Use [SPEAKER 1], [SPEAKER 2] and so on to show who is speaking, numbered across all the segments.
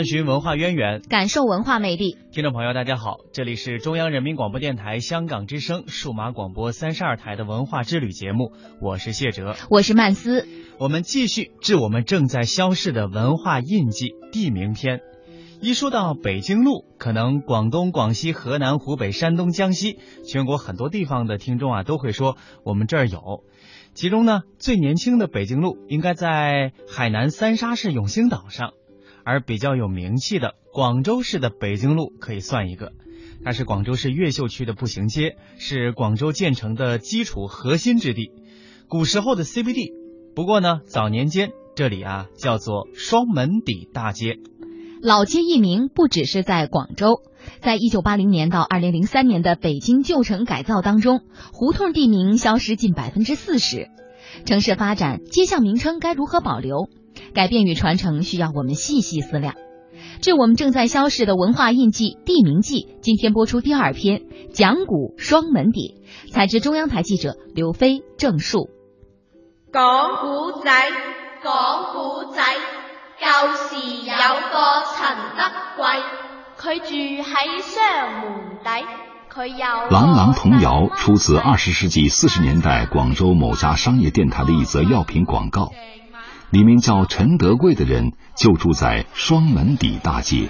[SPEAKER 1] 探寻文化渊源，
[SPEAKER 2] 感受文化魅力。
[SPEAKER 1] 听众朋友，大家好，这里是中央人民广播电台香港之声数码广播三十二台的文化之旅节目，我是谢哲，
[SPEAKER 2] 我是曼斯。
[SPEAKER 1] 我们继续致我们正在消逝的文化印记地名篇。一说到北京路，可能广东、广西、河南、湖北、山东、江西，全国很多地方的听众啊，都会说我们这儿有。其中呢，最年轻的北京路应该在海南三沙市永兴岛上，而比较有名气的广州市的北京路可以算一个。它是广州市越秀区的步行街，是广州建成的基础核心之地，古时候的 CBD。不过呢，早年间这里啊叫做双门底大街。
[SPEAKER 2] 老街一名不只是在广州，在一九八零年到二零零三年的北京旧城改造当中，胡同地名消失近百分之四十。城市发展，街巷名称该如何保留？改变与传承需要我们细细思量。致我们正在消逝的文化印记地名记，今天播出第二篇，讲古双门底。采自中央台记者刘飞、郑树。
[SPEAKER 3] 讲古仔，讲古仔。旧时有个陈德贵，佢住喺双门底，佢有。
[SPEAKER 4] 朗朗童谣出自二十世纪四十年代广州某家商业电台的一则药品广告，里面叫陈德贵的人就住在双门底大街。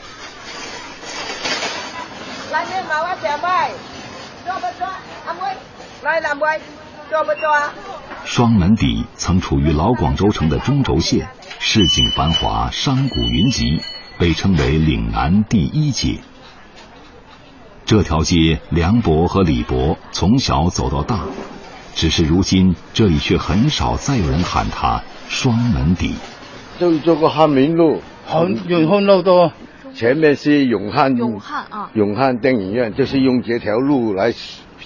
[SPEAKER 5] 来，你买我小妹，做不做？阿妹，来，阿妹，做不做啊？
[SPEAKER 4] 双门底曾处于老广州城的中轴线。市井繁华，商贾云集，被称为岭南第一街。这条街，梁博和李博从小走到大，只是如今这里却很少再有人喊它双门底。
[SPEAKER 6] 就做个汉民路，
[SPEAKER 7] 汉永汉路多，
[SPEAKER 6] 前面是永汉
[SPEAKER 2] 永汉啊，
[SPEAKER 6] 永汉电影院就是用这条路来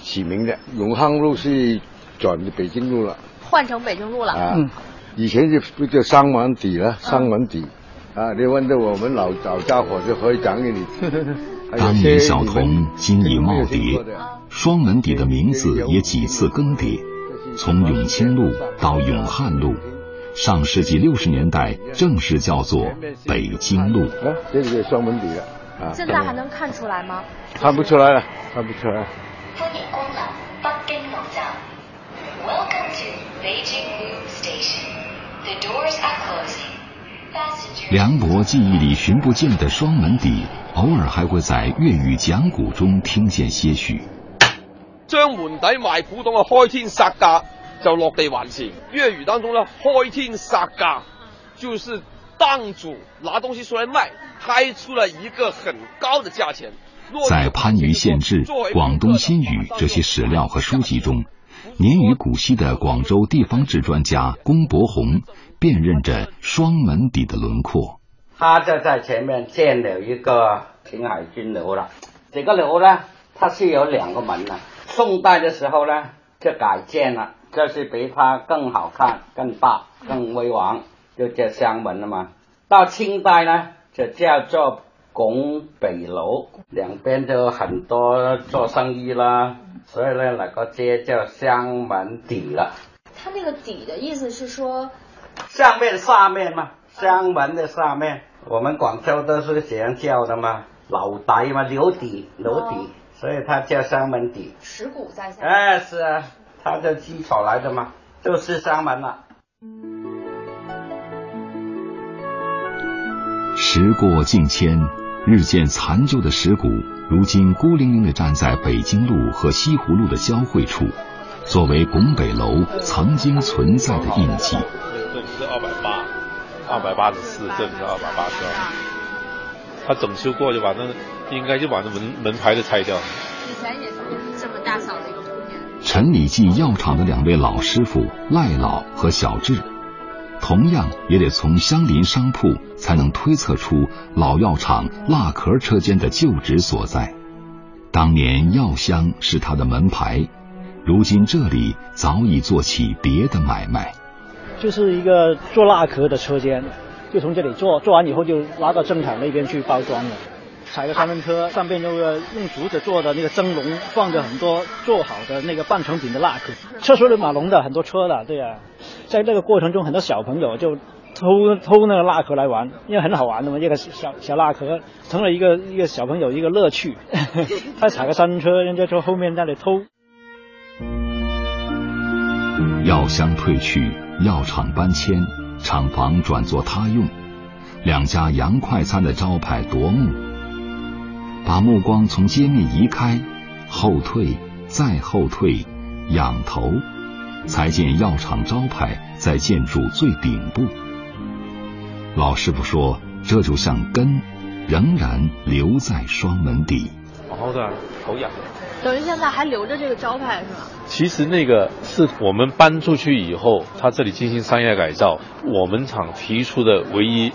[SPEAKER 6] 起名的。永汉路是转的北京路了，
[SPEAKER 3] 换成北京路了。
[SPEAKER 6] 嗯。以前就不叫商门底了，商门底，啊，你问到我们老老家伙就可以讲给你。
[SPEAKER 4] 当年小童，今已耄耋，双门底的名字也几次更迭，从永清路到永汉路，上世纪六十年代正式叫做北京路。
[SPEAKER 6] 啊，这是双门底了。
[SPEAKER 3] 啊，现在还能看出来吗？
[SPEAKER 6] 看不出来了，看不出来。
[SPEAKER 8] 欢迎光临北京路站，Welcome to Beijing Station。
[SPEAKER 4] 梁博记忆里寻不见的双门底，偶尔还会在粤语讲古中听见些许。
[SPEAKER 9] 将门底卖古董嘅开天杀价就落地还钱。粤语当中呢，开天杀价就是档主拿东西出来卖，开出了一个很高的价钱。
[SPEAKER 4] 在番禺县志、广东新语这些史料和书籍中。年逾古稀的广州地方志专家龚伯宏辨认着双门底的轮廓。
[SPEAKER 10] 他就在前面建了一个秦海军楼了。这个楼呢，它是有两个门的。宋代的时候呢，就改建了，这是比它更好看、更大、更威王，就叫香门了嘛。到清代呢，就叫做拱北楼，两边就很多做生意啦。所以呢，那个街叫香门底了。
[SPEAKER 3] 它那个底的意思是说，
[SPEAKER 10] 上面、下面嘛，香门的下面，我们广州都是这样叫的嘛，老底嘛，留底、留底，所以它叫香门底。
[SPEAKER 3] 石鼓在下面。
[SPEAKER 10] 哎，是啊，它的基础来的嘛，就是三门了。
[SPEAKER 4] 时过境迁，日渐残旧的石鼓。如今孤零零地站在北京路和西湖路的交汇处，作为拱北楼曾经存在的印记。
[SPEAKER 11] 这里是二百八，二百八十四，这里是二百八十二。他整修过就把那应该就把那门门牌都拆掉。
[SPEAKER 3] 以前也是这么大小。
[SPEAKER 4] 陈李记药厂的两位老师傅赖老和小智。同样也得从相邻商铺才能推测出老药厂蜡壳车间的旧址所在。当年药箱是他的门牌，如今这里早已做起别的买卖。
[SPEAKER 12] 就是一个做蜡壳的车间，就从这里做，做完以后就拉到正厂那边去包装了。踩个三轮车，上边那个用竹子做的那个蒸笼，放着很多做好的那个半成品的蜡壳，车水马龙的很多车的，对呀。在这个过程中，很多小朋友就偷偷那个蜡壳来玩，因为很好玩的嘛，一个小小蜡壳成了一个一个小朋友一个乐趣。他踩个三轮车，人家从后面那里偷。
[SPEAKER 4] 药香退去，药厂搬迁，厂房转作他用，两家洋快餐的招牌夺目。把目光从街面移开，后退，再后退，仰头，才见药厂招牌在建筑最顶部。老师傅说：“这就像根，仍然留在双门底。”
[SPEAKER 11] 好的，头仰。
[SPEAKER 3] 等于现在还留着这个招牌是吗？
[SPEAKER 11] 其实那个是我们搬出去以后，他这里进行商业改造，我们厂提出的唯一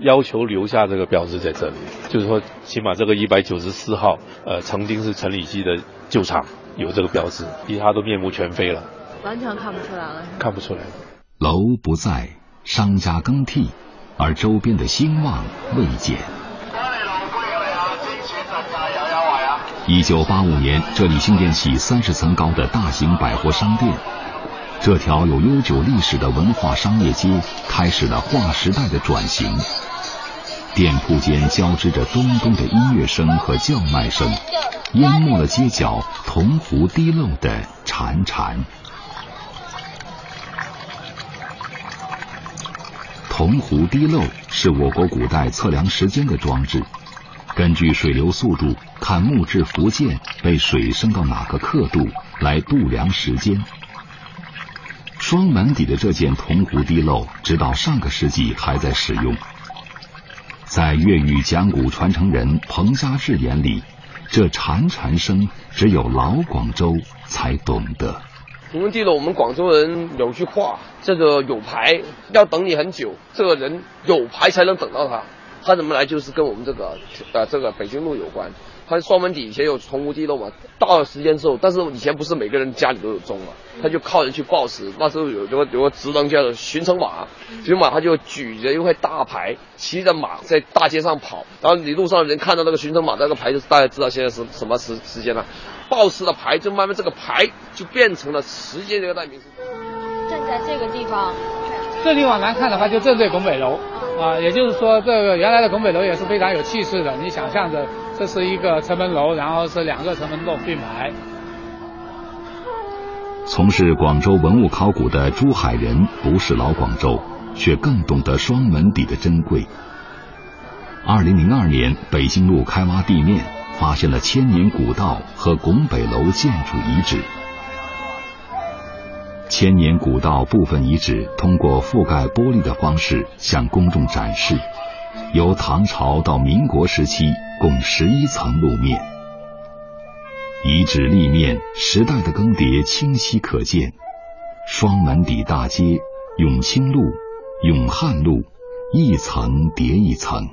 [SPEAKER 11] 要求留下这个标志在这里，就是说起码这个一百九十四号，呃，曾经是陈李济的旧厂有这个标志，其他都面目全非了，
[SPEAKER 3] 完全看不出来了。
[SPEAKER 11] 看不出来。
[SPEAKER 4] 楼不在，商家更替。而周边的兴旺未减。一九八五年，这里兴建起三十层高的大型百货商店，这条有悠久历史的文化商业街开始了划时代的转型。店铺间交织着咚咚的音乐声和叫卖声，淹没了街角铜壶滴漏的潺潺。铜壶滴漏是我国古代测量时间的装置，根据水流速度看木质浮件被水升到哪个刻度来度量时间。双门底的这件铜壶滴漏，直到上个世纪还在使用。在粤语讲古传承人彭家志眼里，这潺潺声只有老广州才懂得。
[SPEAKER 9] 铜壶滴漏，我们广州人有句话，这个有牌要等你很久，这个人有牌才能等到他。他怎么来？就是跟我们这个呃这个北京路有关。他双门底以前有铜壶滴漏嘛，到了时间之后，但是以前不是每个人家里都有钟嘛，他就靠人去报时。那时候有有个有个职能叫做巡城马，巡马他就举着一块大牌，骑着马在大街上跑，然后你路上的人看到那个巡城马那个牌，就大家知道现在是什么时时间了。报时的牌就慢慢这个牌就变成了时间这个代名词。
[SPEAKER 3] 站在这个地方，
[SPEAKER 13] 这地往南看的话，就正对拱北楼啊，也就是说，这个原来的拱北楼也是非常有气势的。你想象着，这是一个城门楼，然后是两个城门洞并排。
[SPEAKER 4] 从事广州文物考古的珠海人不是老广州，却更懂得双门底的珍贵。二零零二年，北京路开挖地面。发现了千年古道和拱北楼建筑遗址。千年古道部分遗址通过覆盖玻璃的方式向公众展示，由唐朝到民国时期共十一层路面。遗址立面时代的更迭清晰可见，双门底大街、永清路、永汉路，一层叠一层。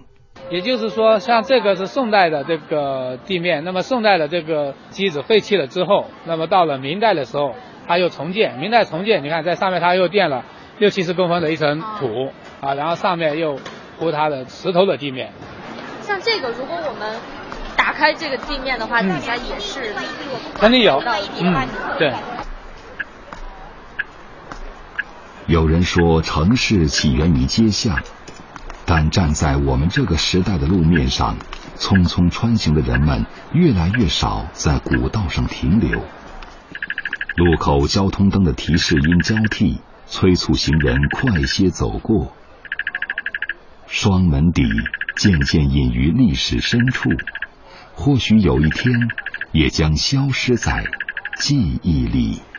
[SPEAKER 13] 也就是说，像这个是宋代的这个地面，那么宋代的这个基子废弃了之后，那么到了明代的时候，它又重建。明代重建，你看在上面它又垫了六七十公分的一层土啊，然后上面又铺它的石头的地面。
[SPEAKER 3] 像这个，如果我们打开这个地面的话，底下也是
[SPEAKER 13] 肯定有，嗯，对。
[SPEAKER 4] 有人说，城市起源于街巷。但站在我们这个时代的路面上，匆匆穿行的人们越来越少在古道上停留。路口交通灯的提示音交替，催促行人快些走过。双门底渐渐隐于历史深处，或许有一天也将消失在记忆里。